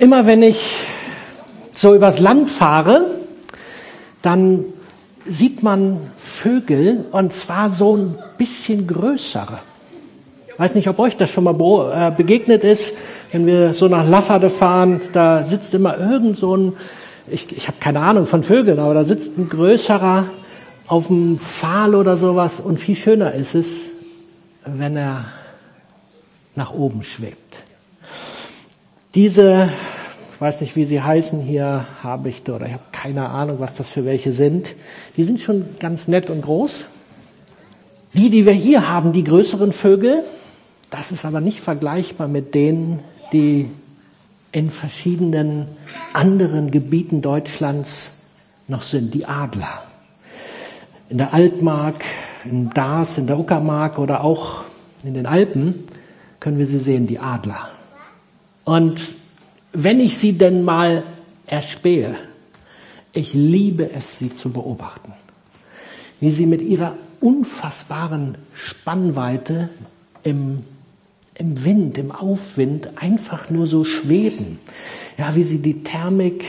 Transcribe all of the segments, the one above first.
Immer wenn ich so übers Land fahre, dann sieht man Vögel und zwar so ein bisschen größere. Ich weiß nicht, ob euch das schon mal äh, begegnet ist, wenn wir so nach Lafferde fahren, da sitzt immer irgend so ein, ich, ich habe keine Ahnung von Vögeln, aber da sitzt ein größerer auf dem Pfahl oder sowas und viel schöner ist es, wenn er nach oben schwebt. Diese, ich weiß nicht, wie sie heißen, hier habe ich, oder ich habe keine Ahnung, was das für welche sind. Die sind schon ganz nett und groß. Die, die wir hier haben, die größeren Vögel, das ist aber nicht vergleichbar mit denen, die in verschiedenen anderen Gebieten Deutschlands noch sind, die Adler. In der Altmark, in Dars, in der Uckermark oder auch in den Alpen können wir sie sehen, die Adler. Und wenn ich sie denn mal erspähe, ich liebe es, sie zu beobachten, wie sie mit ihrer unfassbaren Spannweite im, im Wind, im Aufwind einfach nur so schweben. Ja, wie sie die Thermik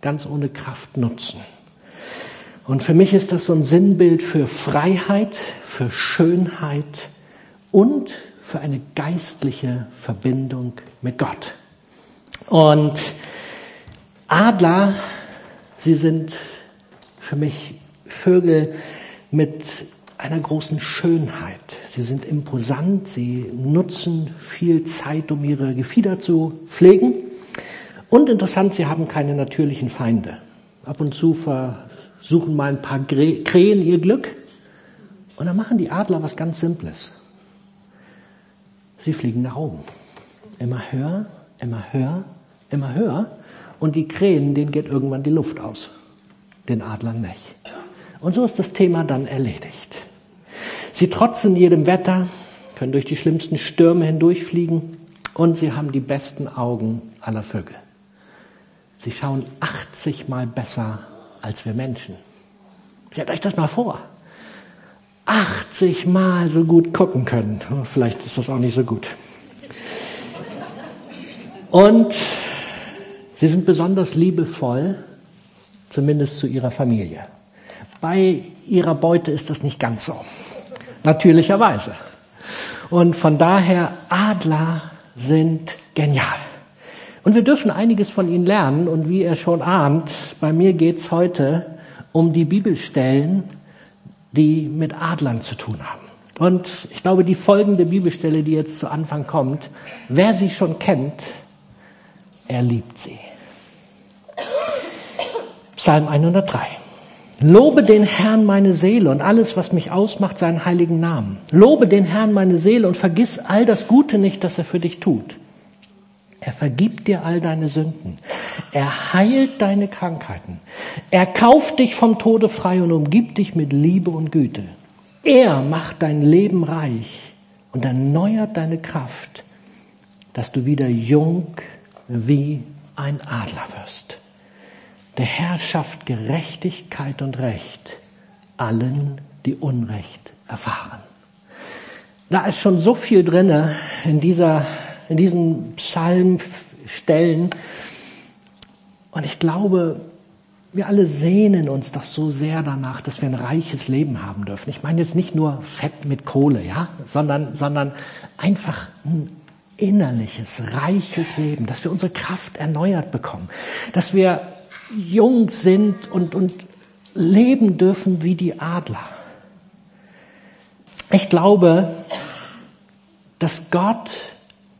ganz ohne Kraft nutzen. Und für mich ist das so ein Sinnbild für Freiheit, für Schönheit und für eine geistliche Verbindung mit Gott. Und Adler, sie sind für mich Vögel mit einer großen Schönheit. Sie sind imposant, sie nutzen viel Zeit, um ihre Gefieder zu pflegen. Und interessant, sie haben keine natürlichen Feinde. Ab und zu versuchen mal ein paar Krähen ihr Glück. Und dann machen die Adler was ganz Simples. Sie fliegen nach oben. Immer höher, immer höher, immer höher. Und die Krähen, denen geht irgendwann die Luft aus. Den Adlern nicht. Und so ist das Thema dann erledigt. Sie trotzen jedem Wetter, können durch die schlimmsten Stürme hindurchfliegen und sie haben die besten Augen aller Vögel. Sie schauen 80 Mal besser als wir Menschen. Stellt euch das mal vor. 80 Mal so gut gucken können. Vielleicht ist das auch nicht so gut. Und sie sind besonders liebevoll, zumindest zu ihrer Familie. Bei ihrer Beute ist das nicht ganz so. Natürlicherweise. Und von daher, Adler sind genial. Und wir dürfen einiges von ihnen lernen. Und wie ihr schon ahnt, bei mir geht's heute um die Bibelstellen, die mit Adlern zu tun haben. Und ich glaube, die folgende Bibelstelle, die jetzt zu Anfang kommt, wer sie schon kennt, er liebt sie. Psalm 103. Lobe den Herrn meine Seele und alles, was mich ausmacht, seinen heiligen Namen. Lobe den Herrn meine Seele und vergiss all das Gute nicht, das er für dich tut. Er vergibt dir all deine Sünden. Er heilt deine Krankheiten. Er kauft dich vom Tode frei und umgibt dich mit Liebe und Güte. Er macht dein Leben reich und erneuert deine Kraft, dass du wieder jung wie ein Adler wirst. Der Herr schafft Gerechtigkeit und Recht allen, die Unrecht erfahren. Da ist schon so viel drinne in dieser in diesen Psalmstellen. Und ich glaube, wir alle sehnen uns doch so sehr danach, dass wir ein reiches Leben haben dürfen. Ich meine jetzt nicht nur Fett mit Kohle, ja, sondern, sondern einfach ein innerliches, reiches Leben, dass wir unsere Kraft erneuert bekommen, dass wir jung sind und, und leben dürfen wie die Adler. Ich glaube, dass Gott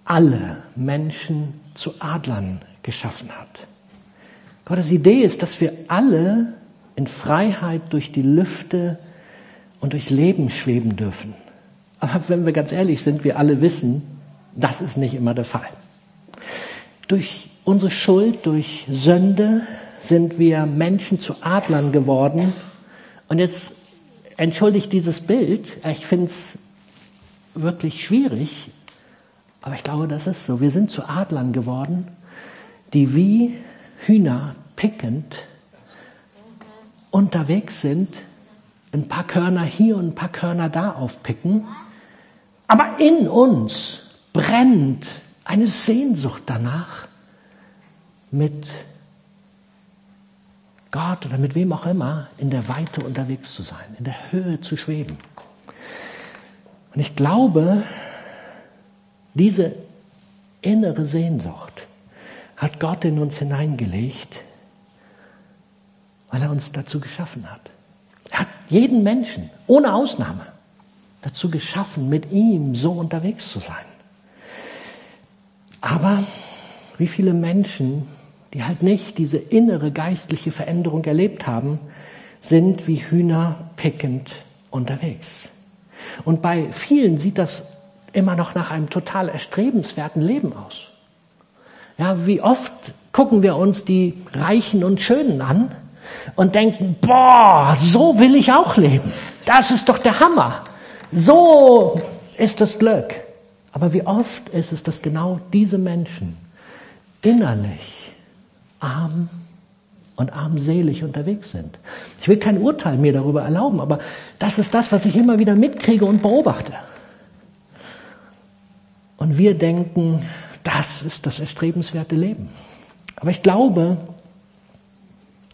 alle Menschen zu Adlern geschaffen hat. Gottes Idee ist, dass wir alle in Freiheit durch die Lüfte und durchs Leben schweben dürfen. Aber wenn wir ganz ehrlich sind, wir alle wissen, das ist nicht immer der Fall. Durch unsere Schuld, durch Sünde sind wir Menschen zu Adlern geworden. Und jetzt entschuldigt dieses Bild, ich finde es wirklich schwierig, aber ich glaube, das ist so. Wir sind zu Adlern geworden, die wie Hühner pickend unterwegs sind, ein paar Körner hier und ein paar Körner da aufpicken. Aber in uns brennt eine Sehnsucht danach, mit Gott oder mit wem auch immer in der Weite unterwegs zu sein, in der Höhe zu schweben. Und ich glaube, diese innere Sehnsucht hat Gott in uns hineingelegt, weil er uns dazu geschaffen hat. Er hat jeden Menschen, ohne Ausnahme, dazu geschaffen, mit ihm so unterwegs zu sein. Aber wie viele Menschen, die halt nicht diese innere geistliche Veränderung erlebt haben, sind wie Hühner pickend unterwegs. Und bei vielen sieht das immer noch nach einem total erstrebenswerten Leben aus. Ja, wie oft gucken wir uns die Reichen und Schönen an und denken, boah, so will ich auch leben. Das ist doch der Hammer. So ist das Glück. Aber wie oft ist es, dass genau diese Menschen innerlich arm und armselig unterwegs sind. Ich will kein Urteil mir darüber erlauben, aber das ist das, was ich immer wieder mitkriege und beobachte. Und wir denken, das ist das erstrebenswerte Leben. Aber ich glaube,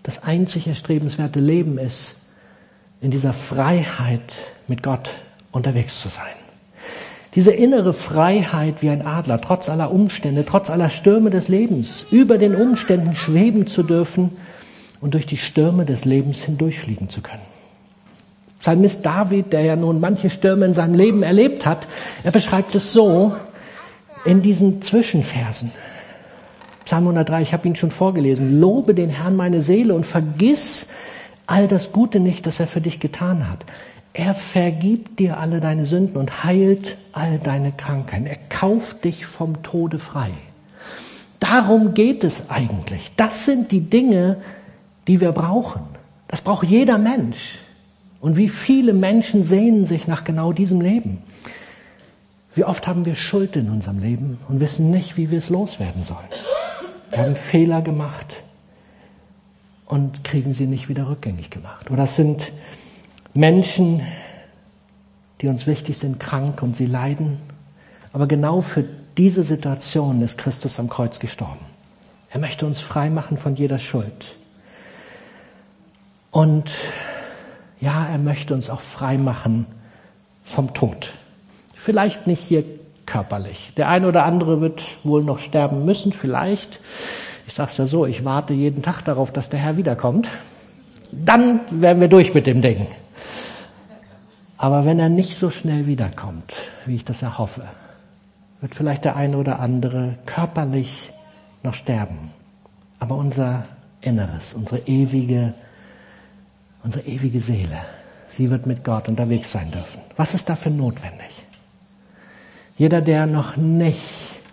das einzig erstrebenswerte Leben ist, in dieser Freiheit mit Gott unterwegs zu sein. Diese innere Freiheit wie ein Adler, trotz aller Umstände, trotz aller Stürme des Lebens, über den Umständen schweben zu dürfen und durch die Stürme des Lebens hindurchfliegen zu können. Psalmist David, der ja nun manche Stürme in seinem Leben erlebt hat, er beschreibt es so in diesen Zwischenversen. Psalm 103, ich habe ihn schon vorgelesen. Lobe den Herrn meine Seele und vergiss all das Gute nicht, das er für dich getan hat. Er vergibt dir alle deine Sünden und heilt all deine Krankheiten. Er kauft dich vom Tode frei. Darum geht es eigentlich. Das sind die Dinge, die wir brauchen. Das braucht jeder Mensch. Und wie viele Menschen sehnen sich nach genau diesem Leben. Wie oft haben wir Schuld in unserem Leben und wissen nicht, wie wir es loswerden sollen. Wir haben Fehler gemacht und kriegen sie nicht wieder rückgängig gemacht. Oder es sind Menschen, die uns wichtig sind, krank und sie leiden. Aber genau für diese Situation ist Christus am Kreuz gestorben. Er möchte uns frei machen von jeder Schuld. Und ja, er möchte uns auch frei machen vom Tod. Vielleicht nicht hier körperlich. Der eine oder andere wird wohl noch sterben müssen, vielleicht. Ich sage es ja so, ich warte jeden Tag darauf, dass der Herr wiederkommt. Dann werden wir durch mit dem Ding. Aber wenn er nicht so schnell wiederkommt, wie ich das erhoffe, wird vielleicht der eine oder andere körperlich noch sterben. Aber unser Inneres, unsere ewige, unsere ewige Seele, sie wird mit Gott unterwegs sein dürfen. Was ist dafür notwendig? Jeder, der noch nicht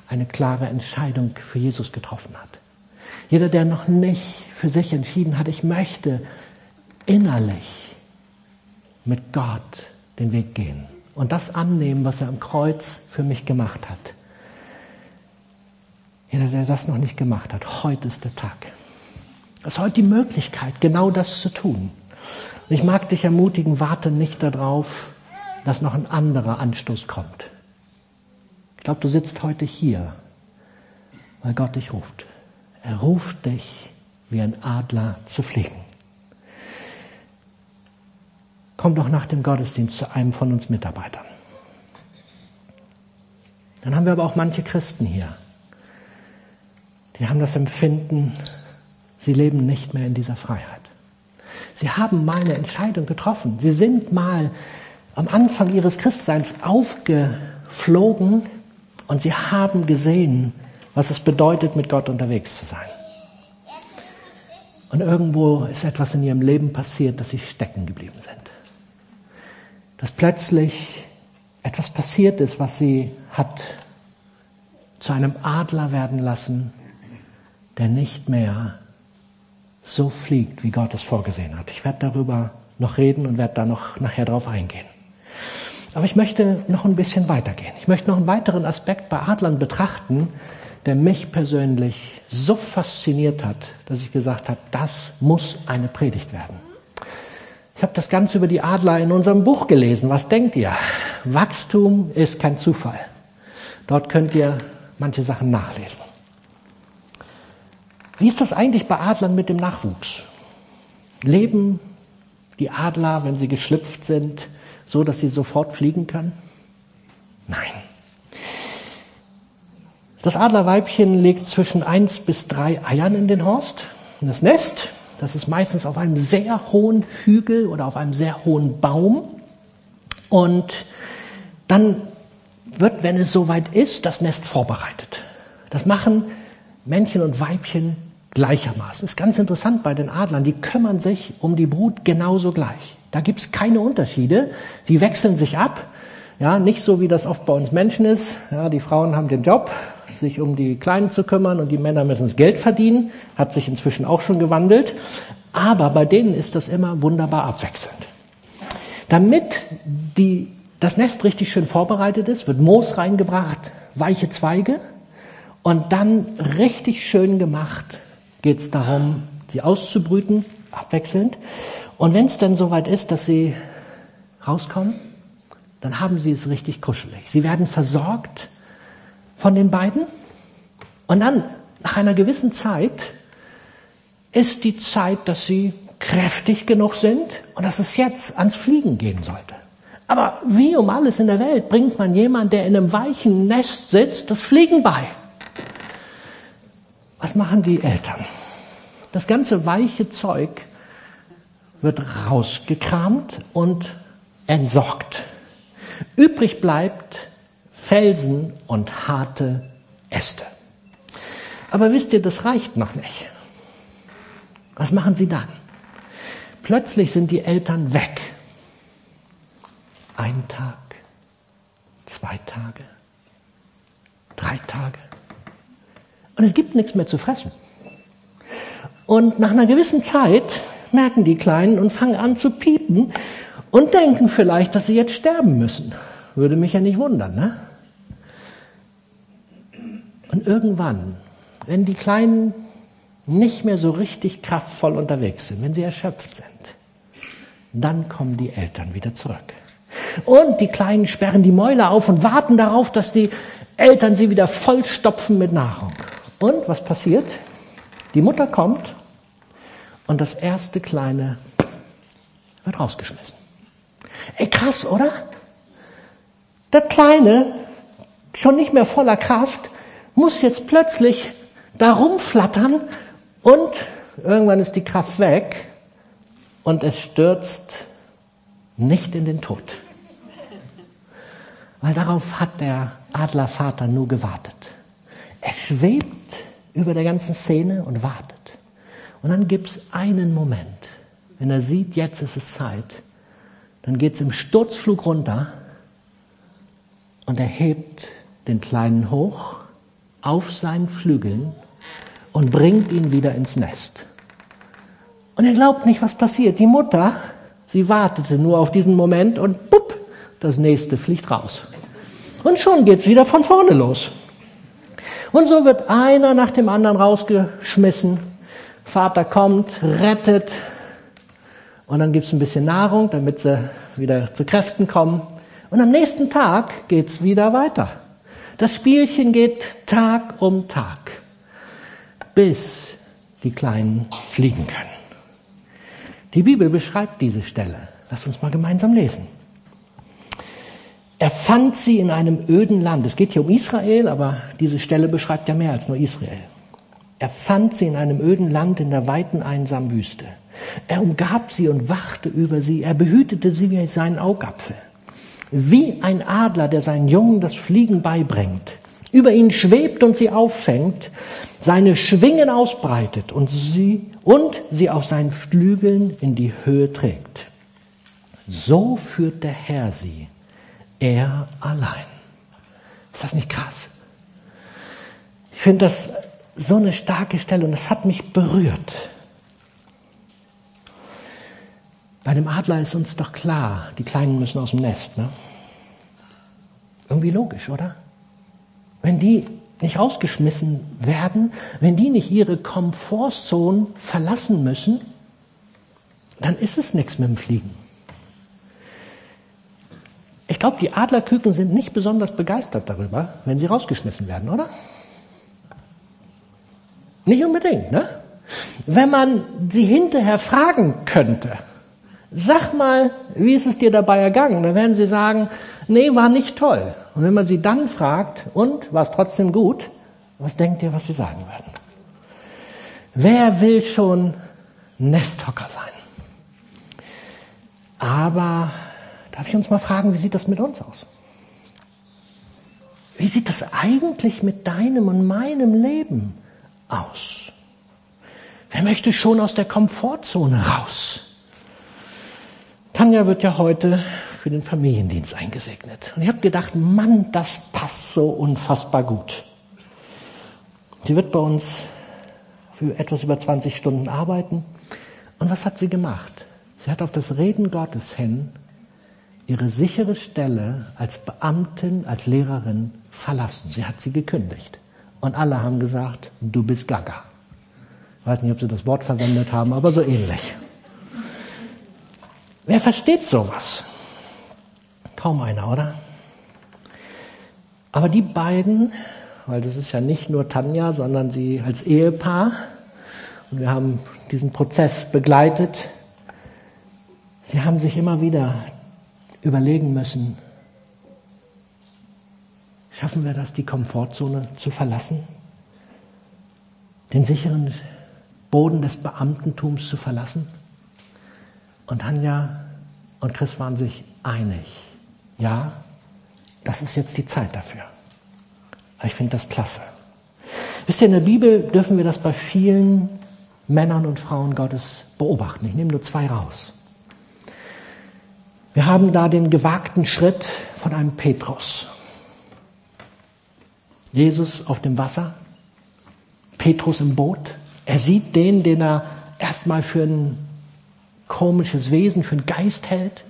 eine klare Entscheidung für Jesus getroffen hat. Jeder, der noch nicht für sich entschieden hat, ich möchte innerlich mit Gott den Weg gehen und das annehmen, was er am Kreuz für mich gemacht hat. Jeder, der das noch nicht gemacht hat, heute ist der Tag. Es ist heute die Möglichkeit, genau das zu tun. Und ich mag dich ermutigen, warte nicht darauf, dass noch ein anderer Anstoß kommt. Ich glaube, du sitzt heute hier, weil Gott dich ruft. Er ruft dich, wie ein Adler zu fliegen. Komm doch nach dem Gottesdienst zu einem von uns Mitarbeitern. Dann haben wir aber auch manche Christen hier. Die haben das Empfinden, sie leben nicht mehr in dieser Freiheit. Sie haben mal eine Entscheidung getroffen. Sie sind mal am Anfang ihres Christseins aufgeflogen und sie haben gesehen, was es bedeutet, mit Gott unterwegs zu sein. Und irgendwo ist etwas in ihrem Leben passiert, dass sie stecken geblieben sind dass plötzlich etwas passiert ist, was sie hat zu einem Adler werden lassen, der nicht mehr so fliegt, wie Gott es vorgesehen hat. Ich werde darüber noch reden und werde da noch nachher drauf eingehen. Aber ich möchte noch ein bisschen weitergehen. Ich möchte noch einen weiteren Aspekt bei Adlern betrachten, der mich persönlich so fasziniert hat, dass ich gesagt habe, das muss eine Predigt werden. Ich habe das Ganze über die Adler in unserem Buch gelesen. Was denkt ihr? Wachstum ist kein Zufall. Dort könnt ihr manche Sachen nachlesen. Wie ist das eigentlich bei Adlern mit dem Nachwuchs? Leben die Adler, wenn sie geschlüpft sind, so dass sie sofort fliegen können? Nein. Das Adlerweibchen legt zwischen eins bis drei Eiern in den Horst. Und das Nest, das ist meistens auf einem sehr hohen Hügel oder auf einem sehr hohen Baum. Und dann wird, wenn es soweit ist, das Nest vorbereitet. Das machen Männchen und Weibchen gleichermaßen. Das ist ganz interessant bei den Adlern. Die kümmern sich um die Brut genauso gleich. Da gibt es keine Unterschiede. Die wechseln sich ab. Ja, nicht so wie das oft bei uns Menschen ist. Ja, die Frauen haben den Job, sich um die Kleinen zu kümmern und die Männer müssen das Geld verdienen. Hat sich inzwischen auch schon gewandelt. Aber bei denen ist das immer wunderbar abwechselnd. Damit die, das Nest richtig schön vorbereitet ist, wird Moos reingebracht, weiche Zweige und dann richtig schön gemacht geht es darum, sie auszubrüten, abwechselnd. Und wenn es dann soweit ist, dass sie rauskommen, dann haben sie es richtig kuschelig. Sie werden versorgt von den beiden. Und dann, nach einer gewissen Zeit, ist die Zeit, dass sie kräftig genug sind und dass es jetzt ans Fliegen gehen sollte. Aber wie um alles in der Welt bringt man jemand, der in einem weichen Nest sitzt, das Fliegen bei? Was machen die Eltern? Das ganze weiche Zeug wird rausgekramt und entsorgt. Übrig bleibt Felsen und harte Äste. Aber wisst ihr, das reicht noch nicht. Was machen sie dann? Plötzlich sind die Eltern weg. Ein Tag, zwei Tage, drei Tage. Und es gibt nichts mehr zu fressen. Und nach einer gewissen Zeit merken die Kleinen und fangen an zu piepen und denken vielleicht, dass sie jetzt sterben müssen. Würde mich ja nicht wundern, ne? Und irgendwann, wenn die Kleinen nicht mehr so richtig kraftvoll unterwegs sind, wenn sie erschöpft sind, dann kommen die Eltern wieder zurück. Und die Kleinen sperren die Mäuler auf und warten darauf, dass die Eltern sie wieder vollstopfen mit Nahrung. Und was passiert? Die Mutter kommt und das erste Kleine wird rausgeschmissen. Ey, krass, oder? Der Kleine, schon nicht mehr voller Kraft, muss jetzt plötzlich da rumflattern und irgendwann ist die Kraft weg und es stürzt nicht in den Tod. Weil darauf hat der Adlervater nur gewartet. Er schwebt über der ganzen Szene und wartet. Und dann gibt es einen Moment, wenn er sieht, jetzt ist es Zeit, dann geht es im Sturzflug runter und er hebt den Kleinen hoch auf seinen Flügeln und bringt ihn wieder ins Nest. Und er glaubt nicht, was passiert. Die Mutter, sie wartete nur auf diesen Moment und bupp, das nächste fliegt raus. Und schon geht's wieder von vorne los. Und so wird einer nach dem anderen rausgeschmissen. Vater kommt, rettet. Und dann gibt's ein bisschen Nahrung, damit sie wieder zu Kräften kommen. Und am nächsten Tag geht's wieder weiter. Das Spielchen geht Tag um Tag, bis die Kleinen fliegen können. Die Bibel beschreibt diese Stelle. Lass uns mal gemeinsam lesen. Er fand sie in einem öden Land. Es geht hier um Israel, aber diese Stelle beschreibt ja mehr als nur Israel. Er fand sie in einem öden Land in der weiten einsamen Wüste. Er umgab sie und wachte über sie. Er behütete sie wie seinen Augapfel. Wie ein Adler, der seinen Jungen das Fliegen beibringt, über ihnen schwebt und sie auffängt, seine Schwingen ausbreitet und sie, und sie auf seinen Flügeln in die Höhe trägt. So führt der Herr sie er allein. Ist das nicht krass? Ich finde das so eine starke Stelle und das hat mich berührt. Bei dem Adler ist uns doch klar, die Kleinen müssen aus dem Nest. Ne? Irgendwie logisch, oder? Wenn die nicht rausgeschmissen werden, wenn die nicht ihre Komfortzone verlassen müssen, dann ist es nichts mit dem Fliegen. Ich glaube, die Adlerküken sind nicht besonders begeistert darüber, wenn sie rausgeschmissen werden, oder? Nicht unbedingt, ne? Wenn man sie hinterher fragen könnte, sag mal, wie ist es dir dabei ergangen? Dann werden sie sagen, nee, war nicht toll. Und wenn man sie dann fragt, und war es trotzdem gut, was denkt ihr, was sie sagen werden? Wer will schon Nesthocker sein? Aber darf ich uns mal fragen, wie sieht das mit uns aus? Wie sieht das eigentlich mit deinem und meinem Leben aus? Wer möchte schon aus der Komfortzone raus? Tanja wird ja heute für den Familiendienst eingesegnet. Und ich habe gedacht, Mann, das passt so unfassbar gut. Die wird bei uns für etwas über 20 Stunden arbeiten. Und was hat sie gemacht? Sie hat auf das Reden Gottes hin ihre sichere Stelle als Beamtin, als Lehrerin verlassen. Sie hat sie gekündigt. Und alle haben gesagt, du bist Gaga. Ich weiß nicht, ob sie das Wort verwendet haben, aber so ähnlich. Wer versteht sowas? Kaum einer, oder? Aber die beiden, weil das ist ja nicht nur Tanja, sondern sie als Ehepaar, und wir haben diesen Prozess begleitet, sie haben sich immer wieder überlegen müssen, schaffen wir das, die Komfortzone zu verlassen? Den sicheren Boden des Beamtentums zu verlassen? Und Tanja und Chris waren sich einig. Ja, das ist jetzt die Zeit dafür. Ich finde das klasse. Wisst ihr, in der Bibel dürfen wir das bei vielen Männern und Frauen Gottes beobachten. Ich nehme nur zwei raus. Wir haben da den gewagten Schritt von einem Petrus. Jesus auf dem Wasser, Petrus im Boot. Er sieht den, den er erstmal für ein komisches Wesen, für einen Geist hält.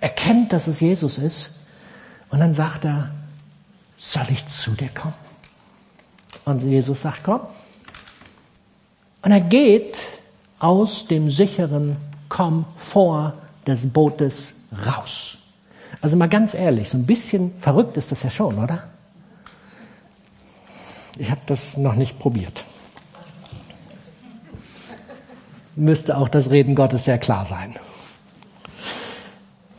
Er kennt, dass es Jesus ist. Und dann sagt er, soll ich zu dir kommen? Und Jesus sagt, komm. Und er geht aus dem sicheren Komfort des Bootes raus. Also mal ganz ehrlich, so ein bisschen verrückt ist das ja schon, oder? Ich habe das noch nicht probiert. Müsste auch das Reden Gottes sehr klar sein.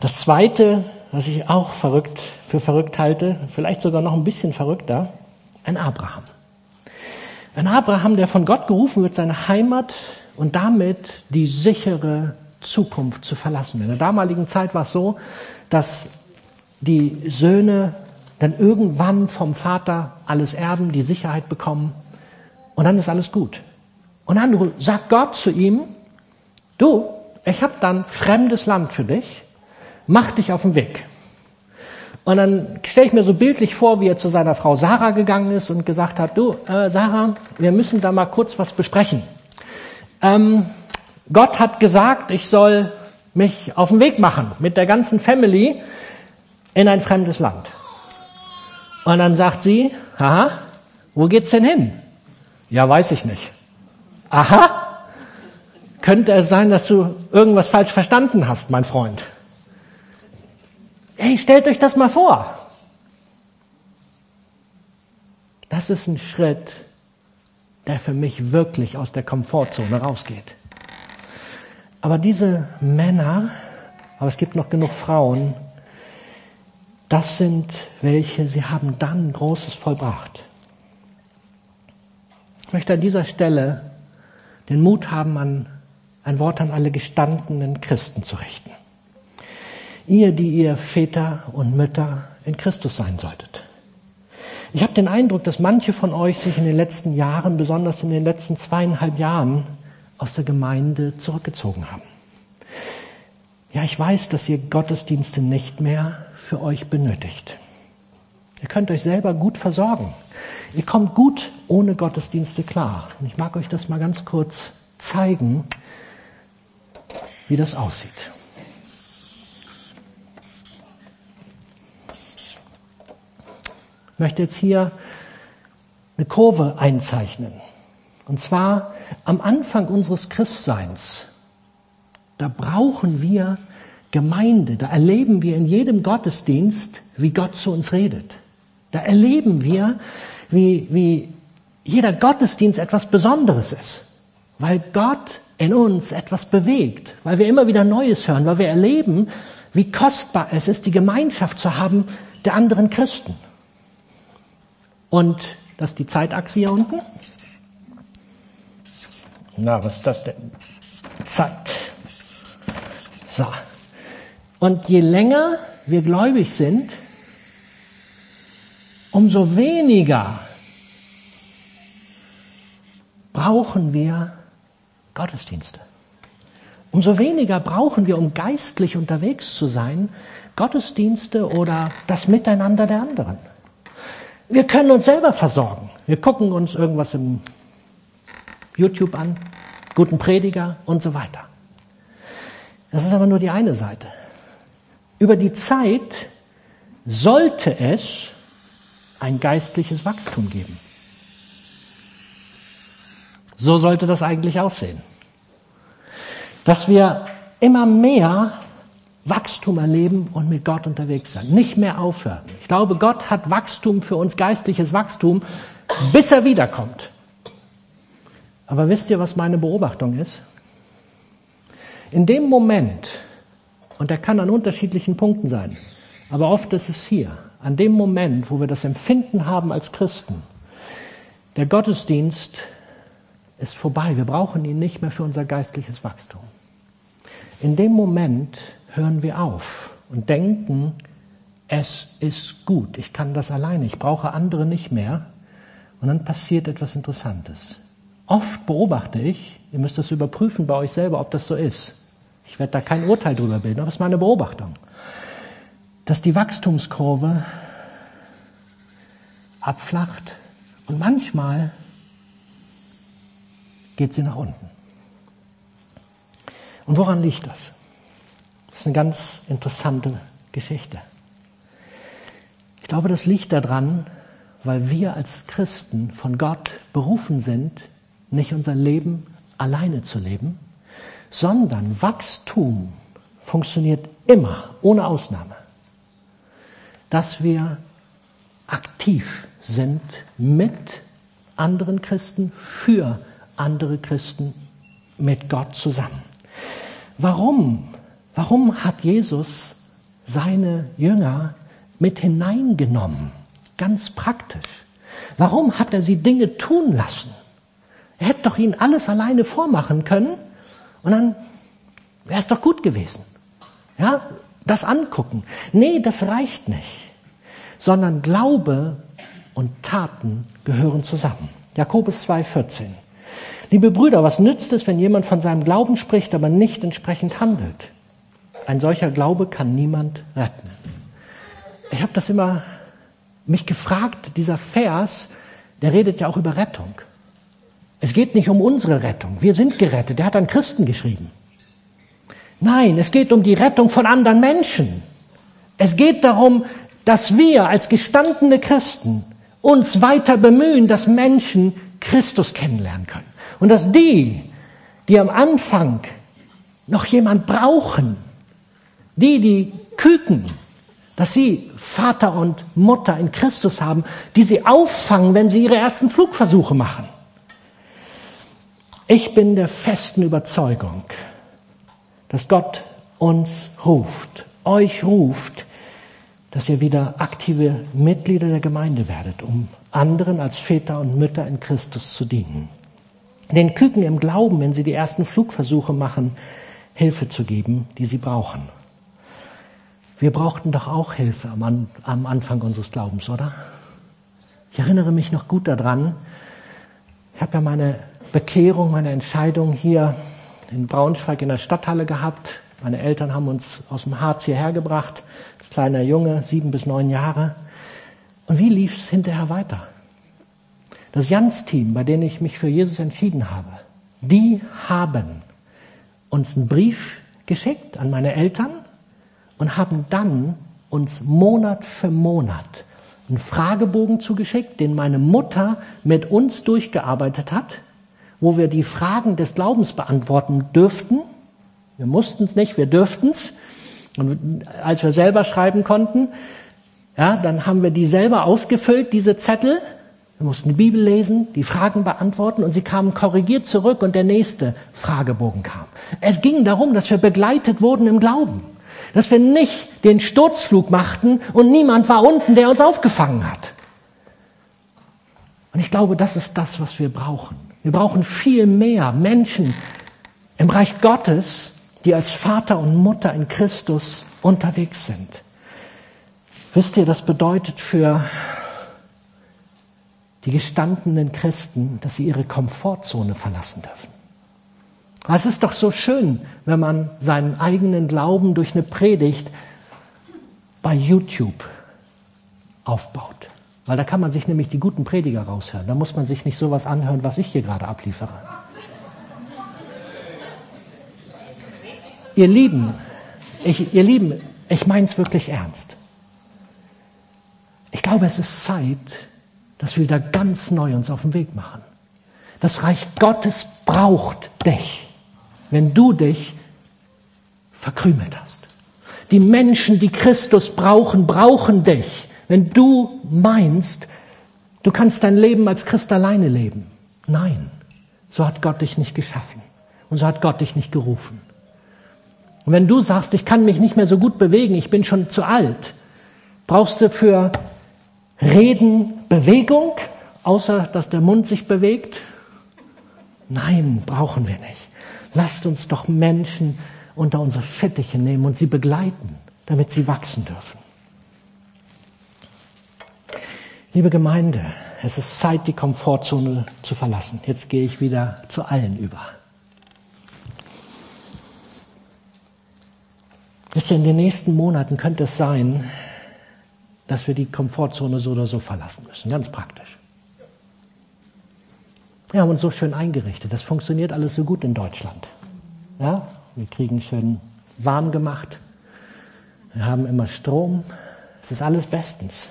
Das Zweite, was ich auch verrückt für verrückt halte, vielleicht sogar noch ein bisschen verrückter, ein Abraham. Ein Abraham, der von Gott gerufen wird, seine Heimat und damit die sichere Zukunft zu verlassen. In der damaligen Zeit war es so, dass die Söhne dann irgendwann vom Vater alles erben, die Sicherheit bekommen und dann ist alles gut. Und dann sagt Gott zu ihm, du, ich habe dann fremdes Land für dich, mach dich auf den Weg. Und dann stelle ich mir so bildlich vor, wie er zu seiner Frau Sarah gegangen ist und gesagt hat, du, äh, Sarah, wir müssen da mal kurz was besprechen. Ähm, Gott hat gesagt, ich soll mich auf den Weg machen mit der ganzen Family in ein fremdes Land. Und dann sagt sie, aha, wo geht's denn hin? Ja, weiß ich nicht. Aha, könnte es sein, dass du irgendwas falsch verstanden hast, mein Freund? Hey, stellt euch das mal vor. Das ist ein Schritt, der für mich wirklich aus der Komfortzone rausgeht. Aber diese Männer, aber es gibt noch genug Frauen, das sind welche, sie haben dann Großes vollbracht. Ich möchte an dieser Stelle den Mut haben, an, ein Wort an alle gestandenen Christen zu richten. Ihr, die ihr Väter und Mütter in Christus sein solltet. Ich habe den Eindruck, dass manche von euch sich in den letzten Jahren, besonders in den letzten zweieinhalb Jahren, aus der Gemeinde zurückgezogen haben. Ja, ich weiß, dass ihr Gottesdienste nicht mehr für euch benötigt. Ihr könnt euch selber gut versorgen. Ihr kommt gut ohne Gottesdienste klar. Und ich mag euch das mal ganz kurz zeigen, wie das aussieht. Ich möchte jetzt hier eine Kurve einzeichnen. Und zwar am Anfang unseres Christseins. Da brauchen wir Gemeinde, da erleben wir in jedem Gottesdienst, wie Gott zu uns redet. Da erleben wir, wie, wie jeder Gottesdienst etwas Besonderes ist, weil Gott in uns etwas bewegt, weil wir immer wieder Neues hören, weil wir erleben, wie kostbar es ist, die Gemeinschaft zu haben der anderen Christen. Und das ist die Zeitachse hier unten. Na, was ist das denn? Zeit. So. Und je länger wir gläubig sind, umso weniger brauchen wir Gottesdienste. Umso weniger brauchen wir, um geistlich unterwegs zu sein, Gottesdienste oder das Miteinander der anderen. Wir können uns selber versorgen. Wir gucken uns irgendwas im YouTube an, guten Prediger und so weiter. Das ist aber nur die eine Seite. Über die Zeit sollte es ein geistliches Wachstum geben. So sollte das eigentlich aussehen. Dass wir immer mehr Wachstum erleben und mit Gott unterwegs sein. Nicht mehr aufhören. Ich glaube, Gott hat Wachstum für uns, geistliches Wachstum, bis er wiederkommt. Aber wisst ihr, was meine Beobachtung ist? In dem Moment, und der kann an unterschiedlichen Punkten sein, aber oft ist es hier, an dem Moment, wo wir das Empfinden haben als Christen, der Gottesdienst ist vorbei. Wir brauchen ihn nicht mehr für unser geistliches Wachstum. In dem Moment hören wir auf und denken, es ist gut, ich kann das alleine, ich brauche andere nicht mehr. Und dann passiert etwas Interessantes. Oft beobachte ich, ihr müsst das überprüfen bei euch selber, ob das so ist. Ich werde da kein Urteil drüber bilden, aber das ist meine Beobachtung, dass die Wachstumskurve abflacht und manchmal geht sie nach unten. Und woran liegt das? Das ist eine ganz interessante Geschichte. Ich glaube, das liegt daran, weil wir als Christen von Gott berufen sind, nicht unser Leben alleine zu leben, sondern Wachstum funktioniert immer, ohne Ausnahme, dass wir aktiv sind mit anderen Christen, für andere Christen, mit Gott zusammen. Warum? Warum hat Jesus seine Jünger mit hineingenommen? Ganz praktisch. Warum hat er sie Dinge tun lassen? Er hätte doch ihnen alles alleine vormachen können und dann wäre es doch gut gewesen. Ja, das angucken. Nee, das reicht nicht. Sondern Glaube und Taten gehören zusammen. Jakobus 2,14. Liebe Brüder, was nützt es, wenn jemand von seinem Glauben spricht, aber nicht entsprechend handelt? Ein solcher Glaube kann niemand retten. Ich habe das immer mich gefragt, dieser Vers, der redet ja auch über Rettung. Es geht nicht um unsere Rettung. Wir sind gerettet. Der hat an Christen geschrieben. Nein, es geht um die Rettung von anderen Menschen. Es geht darum, dass wir als gestandene Christen uns weiter bemühen, dass Menschen Christus kennenlernen können. Und dass die, die am Anfang noch jemand brauchen, die, die küken, dass sie Vater und Mutter in Christus haben, die sie auffangen, wenn sie ihre ersten Flugversuche machen. Ich bin der festen Überzeugung, dass Gott uns ruft, euch ruft, dass ihr wieder aktive Mitglieder der Gemeinde werdet, um anderen als Väter und Mütter in Christus zu dienen den Küken im Glauben, wenn sie die ersten Flugversuche machen, Hilfe zu geben, die sie brauchen. Wir brauchten doch auch Hilfe am, am Anfang unseres Glaubens, oder? Ich erinnere mich noch gut daran. Ich habe ja meine Bekehrung, meine Entscheidung hier in Braunschweig in der Stadthalle gehabt. Meine Eltern haben uns aus dem Harz hierher gebracht, als kleiner Junge, sieben bis neun Jahre. Und wie lief es hinterher weiter? Das Jans-Team, bei dem ich mich für Jesus entschieden habe, die haben uns einen Brief geschickt an meine Eltern und haben dann uns Monat für Monat einen Fragebogen zugeschickt, den meine Mutter mit uns durchgearbeitet hat, wo wir die Fragen des Glaubens beantworten dürften. Wir mussten es nicht, wir dürften es. Und als wir selber schreiben konnten, ja, dann haben wir die selber ausgefüllt, diese Zettel, Wir mussten die Bibel lesen, die Fragen beantworten und sie kamen korrigiert zurück und der nächste Fragebogen kam. Es ging darum, dass wir begleitet wurden im Glauben. Dass wir nicht den Sturzflug machten und niemand war unten, der uns aufgefangen hat. Und ich glaube, das ist das, was wir brauchen. Wir brauchen viel mehr Menschen im Reich Gottes, die als Vater und Mutter in Christus unterwegs sind. Wisst ihr, das bedeutet für die gestandenen Christen, dass sie ihre Komfortzone verlassen dürfen. Es ist doch so schön, wenn man seinen eigenen Glauben durch eine Predigt bei YouTube aufbaut. Weil da kann man sich nämlich die guten Prediger raushören. Da muss man sich nicht sowas anhören, was ich hier gerade abliefere. ihr Lieben, ich, ihr Lieben, ich meine es wirklich ernst. Ich glaube, es ist Zeit, dass wir wieder ganz neu uns auf den Weg machen. Das Reich Gottes braucht dich, wenn du dich verkrümelt hast. Die Menschen, die Christus brauchen, brauchen dich, wenn du meinst, du kannst dein Leben als Christ alleine leben. Nein, so hat Gott dich nicht geschaffen und so hat Gott dich nicht gerufen. Und wenn du sagst, ich kann mich nicht mehr so gut bewegen, ich bin schon zu alt, brauchst du für Reden Bewegung, außer dass der Mund sich bewegt? Nein, brauchen wir nicht. Lasst uns doch Menschen unter unsere Fittiche nehmen und sie begleiten, damit sie wachsen dürfen. Liebe Gemeinde, es ist Zeit, die Komfortzone zu verlassen. Jetzt gehe ich wieder zu allen über. In den nächsten Monaten könnte es sein, dass wir die Komfortzone so oder so verlassen müssen. Ganz praktisch. Wir haben uns so schön eingerichtet. Das funktioniert alles so gut in Deutschland. Ja, wir kriegen schön warm gemacht. Wir haben immer Strom. Es ist alles bestens.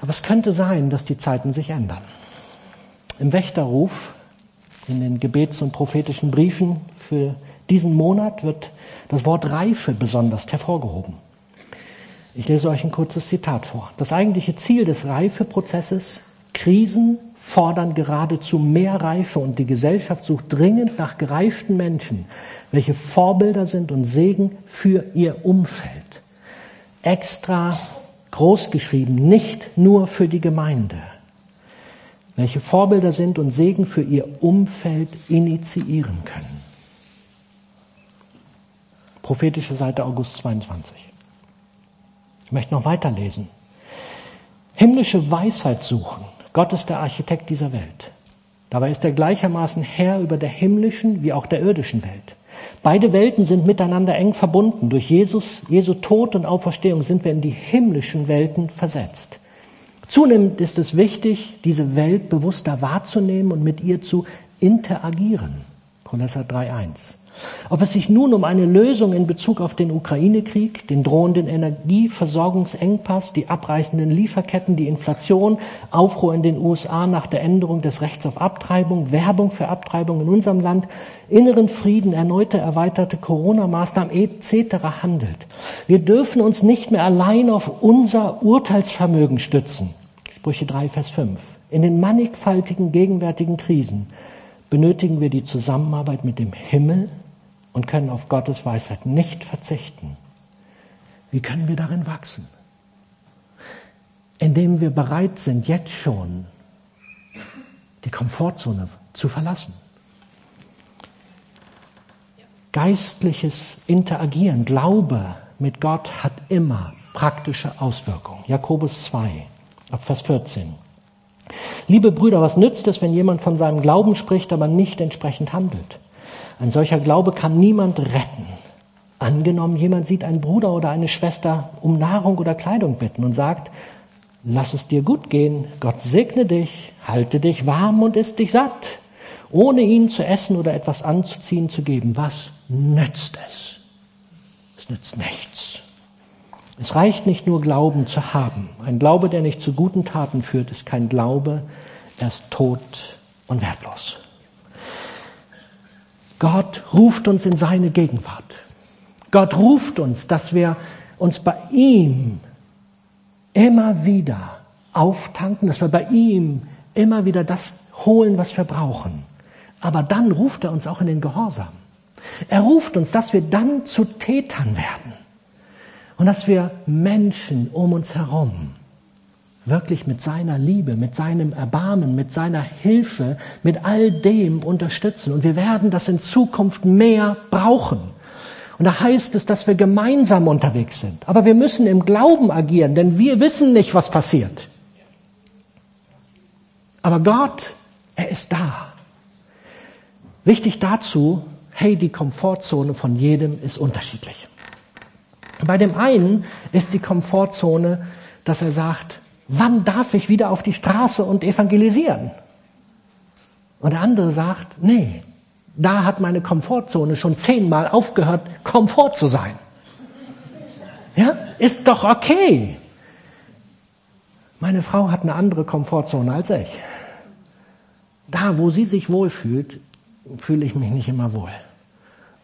Aber es könnte sein, dass die Zeiten sich ändern. Im Wächterruf, in den Gebets- und prophetischen Briefen für diesen Monat wird das Wort Reife besonders hervorgehoben. Ich lese euch ein kurzes Zitat vor. Das eigentliche Ziel des Reifeprozesses, Krisen fordern geradezu mehr Reife und die Gesellschaft sucht dringend nach gereiften Menschen, welche Vorbilder sind und Segen für ihr Umfeld. Extra groß geschrieben, nicht nur für die Gemeinde, welche Vorbilder sind und Segen für ihr Umfeld initiieren können. Prophetische Seite August 22. Ich möchte noch weiterlesen. Himmlische Weisheit suchen. Gott ist der Architekt dieser Welt. Dabei ist er gleichermaßen Herr über der himmlischen wie auch der irdischen Welt. Beide Welten sind miteinander eng verbunden. Durch Jesus, Jesu Tod und Auferstehung sind wir in die himmlischen Welten versetzt. Zunehmend ist es wichtig, diese Welt bewusster wahrzunehmen und mit ihr zu interagieren. Kolosser 3.1. Ob es sich nun um eine Lösung in Bezug auf den Ukraine-Krieg, den drohenden Energieversorgungsengpass, die abreißenden Lieferketten, die Inflation, Aufruhr in den USA nach der Änderung des Rechts auf Abtreibung, Werbung für Abtreibung in unserem Land, inneren Frieden, erneute erweiterte Corona-Maßnahmen etc. handelt. Wir dürfen uns nicht mehr allein auf unser Urteilsvermögen stützen. Sprüche 3, Vers 5. In den mannigfaltigen gegenwärtigen Krisen benötigen wir die Zusammenarbeit mit dem Himmel und können auf Gottes Weisheit nicht verzichten. Wie können wir darin wachsen? Indem wir bereit sind, jetzt schon die Komfortzone zu verlassen. Geistliches Interagieren, Glaube mit Gott hat immer praktische Auswirkungen. Jakobus 2, ab Vers 14. Liebe Brüder, was nützt es, wenn jemand von seinem Glauben spricht, aber nicht entsprechend handelt? Ein solcher Glaube kann niemand retten. Angenommen, jemand sieht einen Bruder oder eine Schwester um Nahrung oder Kleidung bitten und sagt, lass es dir gut gehen, Gott segne dich, halte dich warm und isst dich satt, ohne ihn zu essen oder etwas anzuziehen zu geben. Was nützt es? Es nützt nichts. Es reicht nicht nur Glauben zu haben. Ein Glaube, der nicht zu guten Taten führt, ist kein Glaube, er ist tot und wertlos. Gott ruft uns in seine Gegenwart. Gott ruft uns, dass wir uns bei ihm immer wieder auftanken, dass wir bei ihm immer wieder das holen, was wir brauchen. Aber dann ruft er uns auch in den Gehorsam. Er ruft uns, dass wir dann zu Tätern werden und dass wir Menschen um uns herum wirklich mit seiner Liebe, mit seinem Erbarmen, mit seiner Hilfe, mit all dem unterstützen. Und wir werden das in Zukunft mehr brauchen. Und da heißt es, dass wir gemeinsam unterwegs sind. Aber wir müssen im Glauben agieren, denn wir wissen nicht, was passiert. Aber Gott, er ist da. Wichtig dazu, hey, die Komfortzone von jedem ist unterschiedlich. Bei dem einen ist die Komfortzone, dass er sagt, wann darf ich wieder auf die Straße und evangelisieren? Und der andere sagt, nee, da hat meine Komfortzone schon zehnmal aufgehört, Komfort zu sein. Ja, ist doch okay. Meine Frau hat eine andere Komfortzone als ich. Da, wo sie sich wohlfühlt, fühle ich mich nicht immer wohl.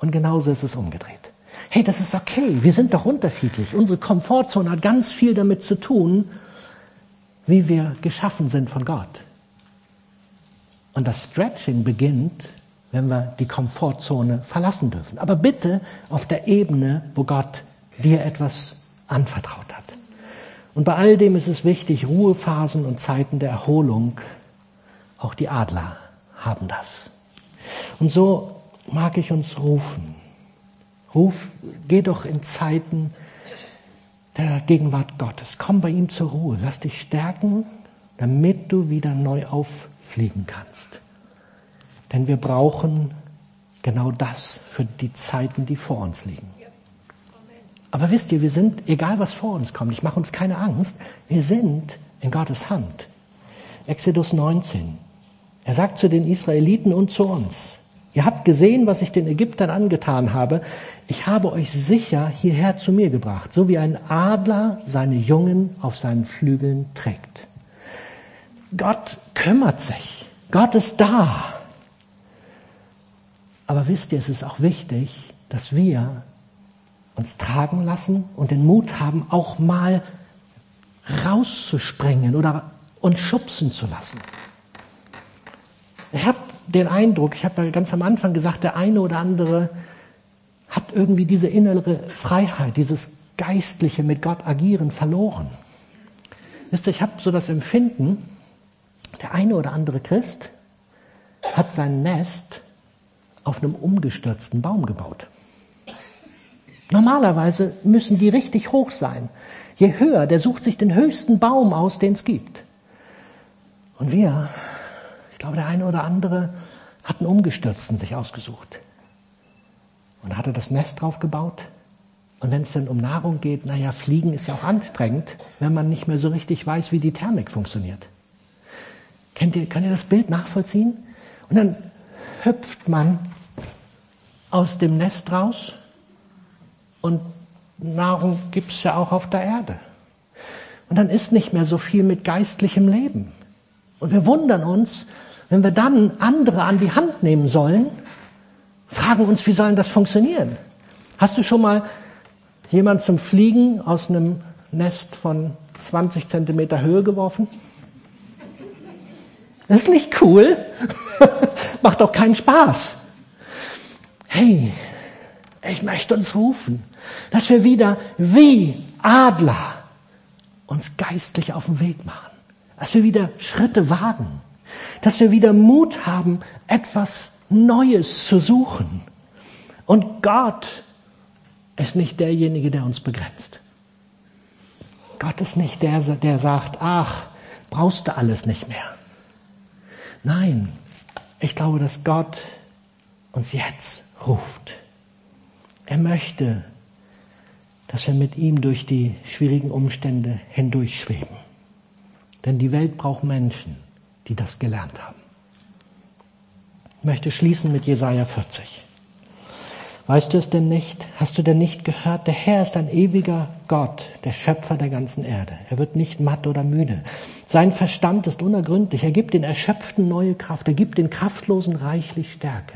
Und genauso ist es umgedreht. Hey, das ist okay. Wir sind doch unterschiedlich. Unsere Komfortzone hat ganz viel damit zu tun, wie wir geschaffen sind von Gott. Und das Stretching beginnt, wenn wir die Komfortzone verlassen dürfen. Aber bitte auf der Ebene, wo Gott dir etwas anvertraut hat. Und bei all dem ist es wichtig, Ruhephasen und Zeiten der Erholung, auch die Adler haben das. Und so mag ich uns rufen. Ruf, geh doch in Zeiten der Gegenwart Gottes. Komm bei ihm zur Ruhe. Lass dich stärken, damit du wieder neu auffliegen kannst. Denn wir brauchen genau das für die Zeiten, die vor uns liegen. Aber wisst ihr, wir sind, egal was vor uns kommt, ich mache uns keine Angst, wir sind in Gottes Hand. Exodus 19. Er sagt zu den Israeliten und zu uns, Ihr habt gesehen, was ich den Ägyptern angetan habe. Ich habe euch sicher hierher zu mir gebracht, so wie ein Adler seine Jungen auf seinen Flügeln trägt. Gott kümmert sich. Gott ist da. Aber wisst ihr, es ist auch wichtig, dass wir uns tragen lassen und den Mut haben, auch mal rauszuspringen oder uns schubsen zu lassen. Ich habe den Eindruck, ich habe ja ganz am Anfang gesagt, der eine oder andere hat irgendwie diese innere Freiheit, dieses geistliche mit Gott agieren verloren. Wisst ihr, ich habe so das Empfinden, der eine oder andere Christ hat sein Nest auf einem umgestürzten Baum gebaut. Normalerweise müssen die richtig hoch sein. Je höher, der sucht sich den höchsten Baum aus, den es gibt. Und wir glaube, der eine oder andere hat einen Umgestürzten sich ausgesucht. Und hat er das Nest drauf gebaut. Und wenn es dann um Nahrung geht, naja, Fliegen ist ja auch anstrengend, wenn man nicht mehr so richtig weiß, wie die Thermik funktioniert. Kennt ihr, könnt ihr das Bild nachvollziehen? Und dann hüpft man aus dem Nest raus und Nahrung gibt es ja auch auf der Erde. Und dann ist nicht mehr so viel mit geistlichem Leben. Und wir wundern uns, wenn wir dann andere an die Hand nehmen sollen, fragen uns, wie soll das funktionieren? Hast du schon mal jemand zum Fliegen aus einem Nest von 20 Zentimeter Höhe geworfen? Das ist nicht cool. Macht doch keinen Spaß. Hey, ich möchte uns rufen, dass wir wieder wie Adler uns geistlich auf den Weg machen. Dass wir wieder Schritte wagen dass wir wieder Mut haben, etwas Neues zu suchen. Und Gott ist nicht derjenige, der uns begrenzt. Gott ist nicht der, der sagt, ach, brauchst du alles nicht mehr. Nein, ich glaube, dass Gott uns jetzt ruft. Er möchte, dass wir mit ihm durch die schwierigen Umstände hindurchschweben. Denn die Welt braucht Menschen, die das gelernt haben. Ich möchte schließen mit Jesaja 40. Weißt du es denn nicht? Hast du denn nicht gehört? Der Herr ist ein ewiger Gott, der Schöpfer der ganzen Erde. Er wird nicht matt oder müde. Sein Verstand ist unergründlich. Er gibt den Erschöpften neue Kraft. Er gibt den Kraftlosen reichlich Stärke.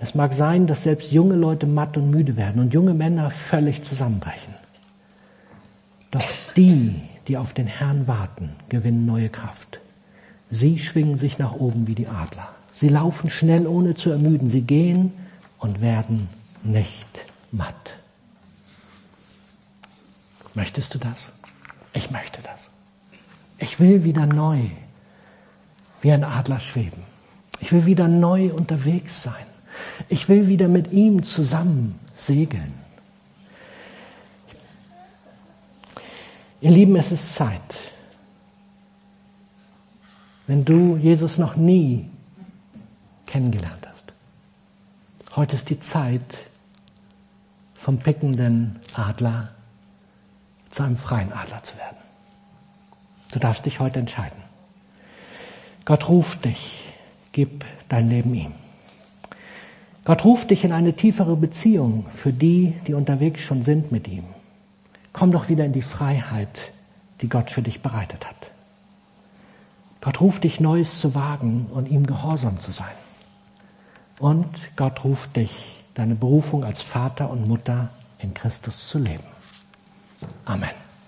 Es mag sein, dass selbst junge Leute matt und müde werden und junge Männer völlig zusammenbrechen. Doch die, die auf den Herrn warten, gewinnen neue Kraft. Sie schwingen sich nach oben wie die Adler. Sie laufen schnell, ohne zu ermüden. Sie gehen und werden nicht matt. Möchtest du das? Ich möchte das. Ich will wieder neu wie ein Adler schweben. Ich will wieder neu unterwegs sein. Ich will wieder mit ihm zusammen segeln. Ihr Lieben, es ist Zeit. Wenn du Jesus noch nie kennengelernt hast. Heute ist die Zeit vom pickenden Adler zu einem freien Adler zu werden. Du darfst dich heute entscheiden. Gott ruft dich, gib dein Leben ihm. Gott ruft dich in eine tiefere Beziehung für die, die unterwegs schon sind mit ihm. Komm doch wieder in die Freiheit, die Gott für dich bereitet hat. Gott ruft dich, Neues zu wagen und ihm gehorsam zu sein. Und Gott ruft dich, deine Berufung als Vater und Mutter in Christus zu leben. Amen.